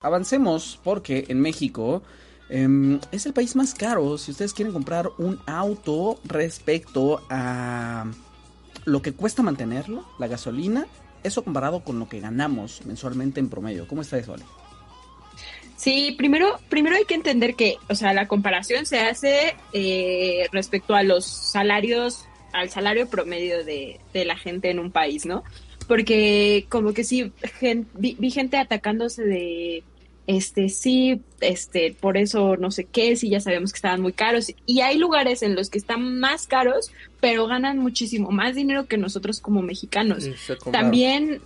Avancemos porque en México em, es el país más caro si ustedes quieren comprar un auto respecto a lo que cuesta mantenerlo, la gasolina, eso comparado con lo que ganamos mensualmente en promedio. ¿Cómo está eso, Ale? Sí, primero, primero hay que entender que, o sea, la comparación se hace eh, respecto a los salarios, al salario promedio de, de la gente en un país, ¿no? Porque como que sí, vi, gente atacándose de, este, sí, este, por eso no sé qué, sí, ya sabemos que estaban muy caros. Y hay lugares en los que están más caros, pero ganan muchísimo más dinero que nosotros como mexicanos. también,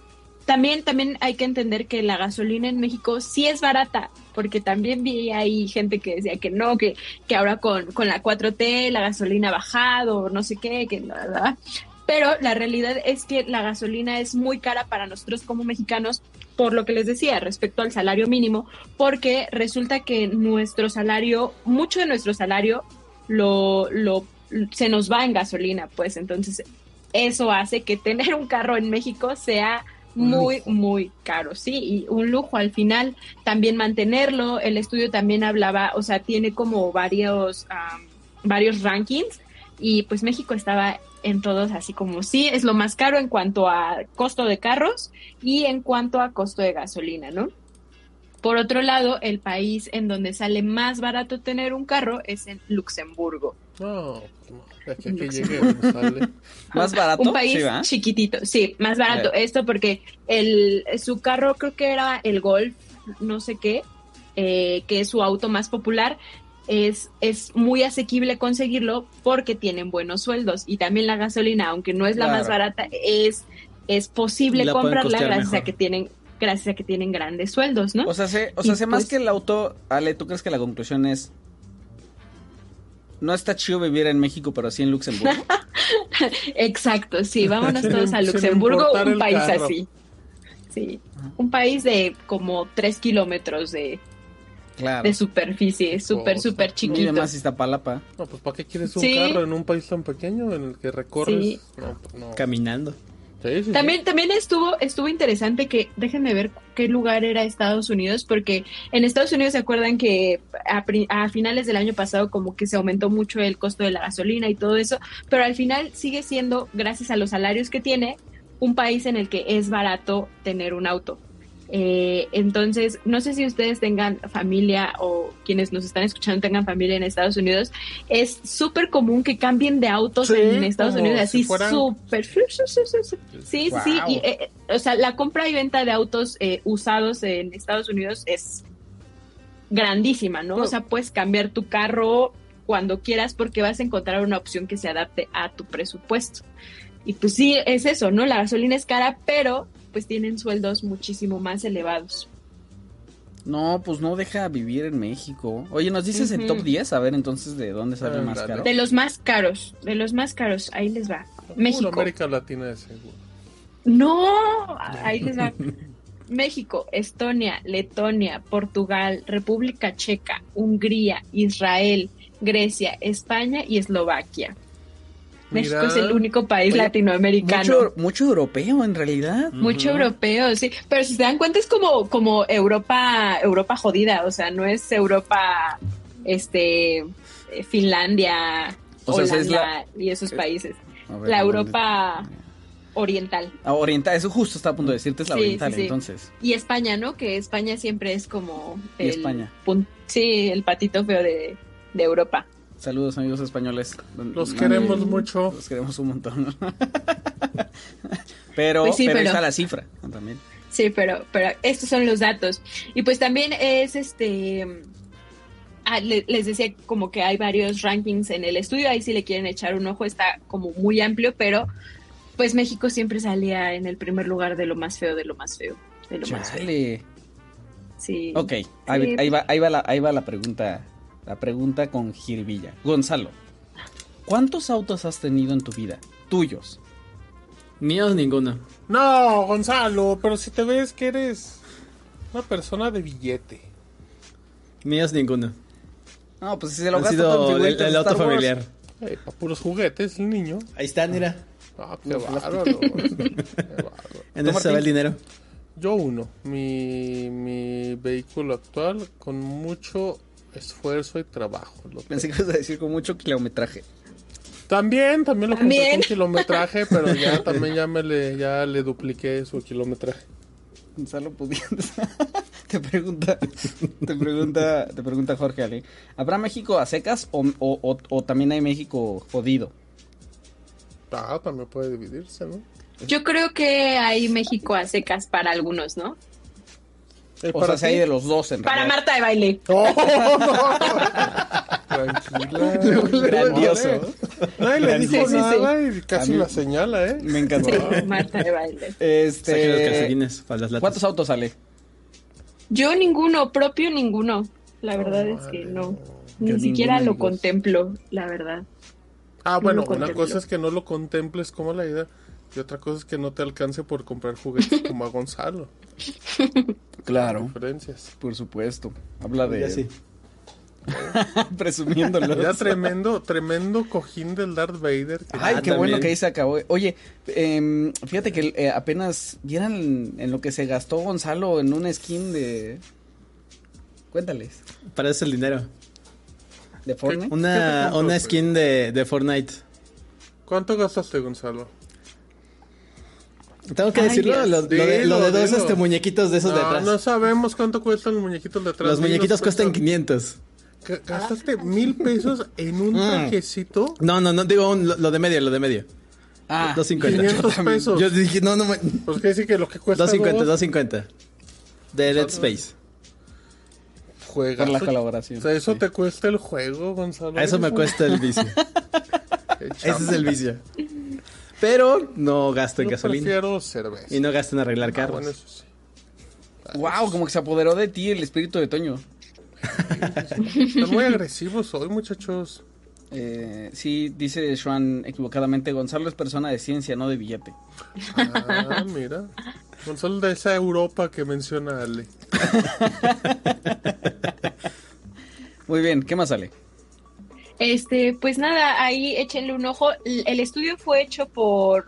también, también hay que entender que la gasolina en México sí es barata, porque también vi ahí gente que decía que no, que, que ahora con, con la 4T la gasolina ha bajado, no sé qué, que nada pero la realidad es que la gasolina es muy cara para nosotros como mexicanos, por lo que les decía respecto al salario mínimo, porque resulta que nuestro salario, mucho de nuestro salario lo, lo se nos va en gasolina, pues entonces eso hace que tener un carro en México sea muy, muy caro, sí, y un lujo al final también mantenerlo. El estudio también hablaba, o sea, tiene como varios, varios rankings y pues México estaba en todos, así como sí, es lo más caro en cuanto a costo de carros y en cuanto a costo de gasolina, ¿no? Por otro lado, el país en donde sale más barato tener un carro es en Luxemburgo. Más barato. Un país chiquitito, sí, más barato. Esto porque el, su carro creo que era el Golf, no sé qué, eh, que es su auto más popular, es, es muy asequible conseguirlo porque tienen buenos sueldos y también la gasolina, aunque no es la más barata, es, es posible comprarla gracias a que tienen gracias a que tienen grandes sueldos, ¿no? O sea, o sea, más pues que el auto, Ale, ¿tú crees que la conclusión es no está chido vivir en México, pero sí en Luxemburgo? Exacto, sí, vámonos todos a Luxemburgo, un país así. Sí, un país de como tres kilómetros de, de superficie, súper, súper chiquito. más Iztapalapa. No, pues ¿para qué quieres un carro en un país tan pequeño en el que recorres? Pues, Caminando. también, también estuvo, estuvo interesante que, déjenme ver qué lugar era Estados Unidos, porque en Estados Unidos se acuerdan que a, a, finales del año pasado como que se aumentó mucho el costo de la gasolina y todo eso, pero al final sigue siendo, gracias a los salarios que tiene, un país en el que es barato tener un auto. Eh, entonces, no sé si ustedes tengan familia o quienes nos están escuchando tengan familia en Estados Unidos. Es súper común que cambien de autos en Estados Unidos, así súper. Sí, sí, y, eh, o sea, la compra y venta de autos eh, usados en Estados Unidos es grandísima, ¿no? O sea, puedes cambiar tu carro cuando quieras porque vas a encontrar una opción que se adapte a tu presupuesto. Y pues sí, es eso, ¿no? La gasolina es cara, pero pues tienen sueldos muchísimo más elevados. No, pues no deja vivir en México. Oye, ¿nos dices el top 10? A ver, entonces, ¿de dónde sale más caro? De los más caros, de los más caros, ahí les va. México. América Latina de seguro. No, ahí les va. México, Estonia, Letonia, Portugal, República Checa, Hungría, Israel, Grecia, España y Eslovaquia. México es el único país latinoamericano. Mucho, europeo en realidad. Mucho europeo, sí. Pero si se dan cuenta es como, como Europa, Europa jodida, o sea, no es Europa, este, eh, Finlandia, Holanda y esos países. la Europa oriental. Ah, oriental, eso justo está a punto de decirte, es la oriental entonces. Y España, ¿no? Que España siempre es como... El, España. Sí, el patito feo de, de Europa. Saludos amigos españoles. Los queremos mucho. Los queremos un montón. pero, pues pero, está la cifra también. Sí, pero, pero estos son los datos. Y pues también es este... Ah, les decía como que hay varios rankings en el estudio, ahí si le quieren echar un ojo está como muy amplio, pero pues México siempre salía en el primer lugar de lo más feo, de lo más feo, de lo más feo. Sí. Ok, ahí, ahí va, ahí, va la, ahí va la pregunta, la pregunta con Girvilla. Gonzalo, ¿cuántos autos has tenido en tu vida? Tuyos. Míos ninguno. No, Gonzalo, pero si te ves que eres una persona de billete. Míos ninguno. No, pues si se lo Ha gasta sido el, el auto familiar. Eh, pa' puros juguetes, el niño. Ahí está, mira. Ah, qué bárbaro. qué bárbaro. En eso se va el dinero. Yo uno, mi, mi vehículo actual con mucho esfuerzo y trabajo. lo Pensé que ibas a decir con mucho kilometraje. También, también lo compré También. con kilometraje, pero ya también ya me le, ya le dupliqué su kilometraje. Gonzalo pudiendo. te pregunta, te pregunta, te pregunta Jorge Ale. ¿Habrá México a secas o, o- o- o también hay México jodido? Ah, también puede dividirse, ¿no? Yo creo que hay México a secas para algunos, ¿no? O para sea, si hay de los dos en Para realidad. Marta de baile. Tranquila. Grandioso. Nadie le dijo Sí, sí, sí. nada y casi A mí- la señala, ¿eh? Me encantó. Sí, Marta de baile. Los Este, calcetines para las latas. ¿Cuántos autos sale? Yo ninguno, propio ninguno. La verdad es que no. Ni Yo siquiera ninguno, lo amigos. contemplo, la verdad. Ah, bueno, lo una contemplo. cosa es que no lo contemples como la idea y otra cosa es que no te alcance por comprar juguetes como a Gonzalo. Claro, Diferencias. por supuesto. Habla de Ya sí. presumiéndolo. Ya tremendo, tremendo cojín del Darth Vader. que- Ay, qué bueno que ahí se acabó. Oye, em, fíjate que eh, apenas vieran en lo que se gastó Gonzalo en una skin de... Cuéntales. Para eso el dinero. ¿De Fortnite? ¿Qué te Una, una skin de, de Fortnite. ¿Cuánto gastaste, Gonzalo? Tengo que Ay, decirlo, lo, lo de, lo de Dilo, dos dilo. este, muñequitos de esos de No, atrás. no sabemos cuánto cuestan los muñequitos de atrás. Los muñequitos cuestan cuánto- 500. Ga- ¿Gastaste mil pesos en un trajecito? No, no, no, digo un- lo, lo de medio, lo de medio. Ah, 250. 500 pesos. Yo dije, no, no, me- Pues que decir que lo que cuesta 250, dos, 250. De Dead Space. juegas. por la colaboración. O sea, eso te cuesta el juego, Gonzalo. A eso me cuesta el vicio. Ese es el vicio. Pero no gasto en Yo gasolina. prefiero cerveza. Y no gasto en arreglar Ah, carros. bueno, eso sí. Wow, como que se apoderó de ti el espíritu de Toño. Están muy agresivos hoy, muchachos. Eh, sí, dice Joan equivocadamente, Gonzalo es persona de ciencia, no de billete. Ah, mira. Gonzalo de esa Europa que menciona Ale. Muy bien, ¿qué más sale? Este, pues nada, ahí échenle un ojo. El estudio fue hecho por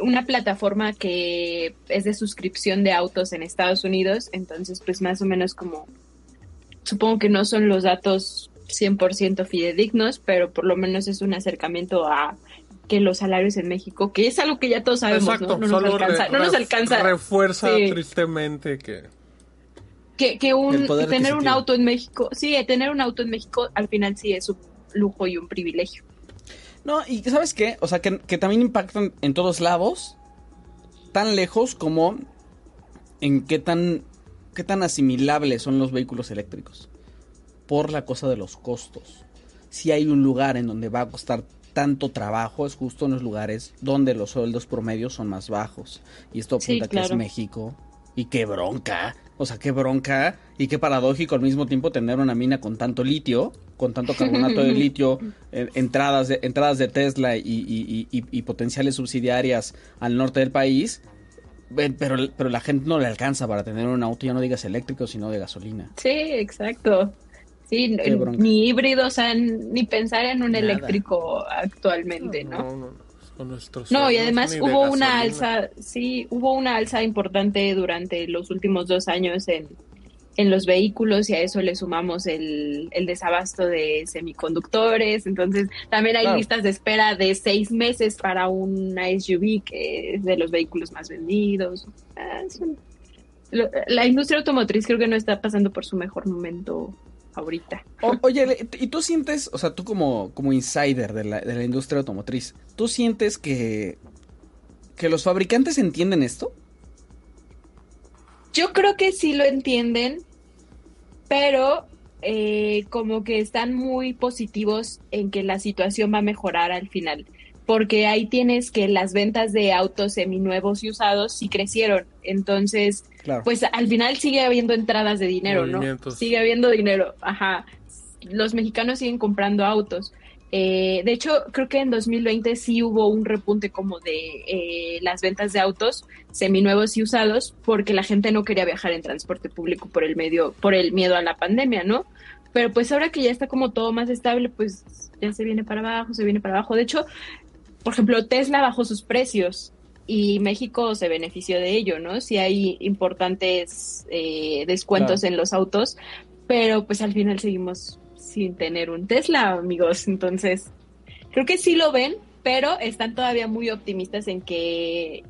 una plataforma que es de suscripción de autos en Estados Unidos, entonces pues más o menos como supongo que no son los datos 100% fidedignos, pero por lo menos es un acercamiento a que los salarios en México, que es algo que ya todos sabemos, Exacto, ¿no? No nos alcanza, re- no nos alcanza Refuerza Sí. tristemente que. que, que un, tener un auto en México, sí, tener un auto en México al final sí es un lujo y un privilegio. No, y ¿sabes qué? O sea, que, que también impactan en todos lados, tan lejos como en qué tan, qué tan asimilables son los vehículos eléctricos. Por la cosa de los costos. Si hay un lugar en donde va a costar tanto trabajo, es justo en los lugares donde los sueldos promedios son más bajos. Y esto Sí, apunta que es. México. Y qué bronca. O sea, qué bronca y qué paradójico al mismo tiempo tener una mina con tanto litio, con tanto carbonato de litio, eh, entradas, de, entradas de Tesla y, y- y- y- y potenciales subsidiarias al norte del país. Pero, pero la gente no le alcanza para tener un auto, ya no digas eléctrico, sino de gasolina. Sí, exacto. Sí, ni híbrido, o sea, ni pensar en un Nada. eléctrico actualmente, ¿no? No, no, no. No, y además hubo una alza, sí, hubo una alza importante durante los últimos dos años en, en los vehículos y a eso le sumamos el, el desabasto de semiconductores. Entonces, también hay Claro. listas de espera de seis meses para una SUV que es de los vehículos más vendidos. Ah, es un- lo- la industria automotriz creo que no está pasando por su mejor momento ahorita. O- oye, ¿y tú sientes, o sea, tú como, como insider de la, de la industria automotriz, ¿tú sientes que, que los fabricantes entienden esto? Yo creo que sí lo entienden, pero eh, como que están muy positivos en que la situación va a mejorar al final. porque ahí tienes que las ventas de autos seminuevos y usados sí crecieron. Entonces, Claro. pues al final sigue habiendo entradas de dinero, ¿no? Sigue habiendo dinero, ajá. Los mexicanos siguen comprando autos. Eh, de hecho, creo que en 2020 sí hubo un repunte como de eh, las ventas de autos seminuevos y usados porque la gente no quería viajar en transporte público por el medio, por el miedo a la pandemia, ¿no? Pero pues ahora que ya está como todo más estable, pues ya se viene para abajo, se viene para abajo. De hecho, por ejemplo, Tesla bajó sus precios y México se benefició de ello, ¿no? Sí hay importantes eh, descuentos en los autos, pero pues al final seguimos sin tener un Tesla, amigos. Entonces, creo que sí lo ven, pero están todavía muy optimistas en que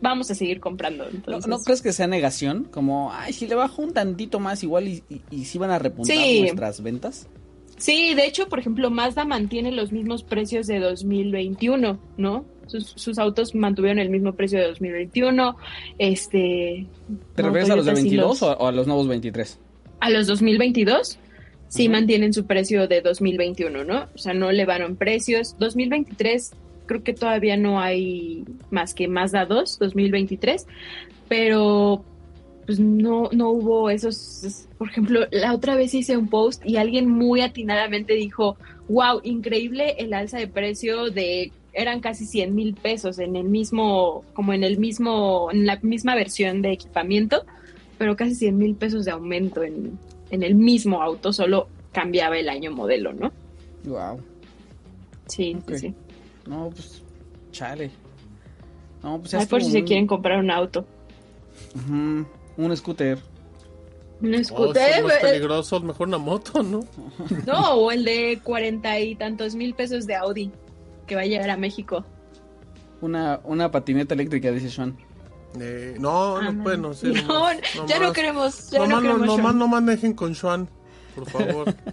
vamos a seguir comprando. ¿No, Entonces, ¿No crees que sea negación? Como, ay, si le bajo un tantito más igual y, y, y sí van a repuntar Sí. nuestras ventas. Sí, de hecho, por ejemplo, Mazda mantiene los mismos precios de 2021, ¿no? Sus, sus autos mantuvieron el mismo precio de 2021. Este. ¿Te refieres a los de Toyota sí 22 o, o a los nuevos 23? a los 2022 sí mantienen su precio de 2021, ¿no? O sea, no elevaron precios. 2023 creo que todavía no hay más que Mazda 2, 2023, pero pues no, no hubo esos, por ejemplo, la otra vez hice un post y alguien muy atinadamente dijo, wow, increíble el alza de precio de, eran casi 100 mil pesos en el mismo, como en el mismo, en la misma versión de equipamiento, pero casi 100 mil pesos de aumento en, en el mismo auto, solo cambiaba el año modelo, ¿no? Wow. Sí, sí, sí. No, pues, chale. No, pues Ay, es por si se quieren comprar un auto. Un scooter. Un Oh, scooter, eso es más peligroso, mejor una moto, ¿no? no, o el de cuarenta y tantos mil pesos de Audi que va a llegar a México. Una, una patineta eléctrica, dice Sean. Eh, no, Ah, no, pues no sé. no, nomás- ya no nomás- queremos, ya nomás no queremos. nomás Sean. no manejen con Sean, por favor.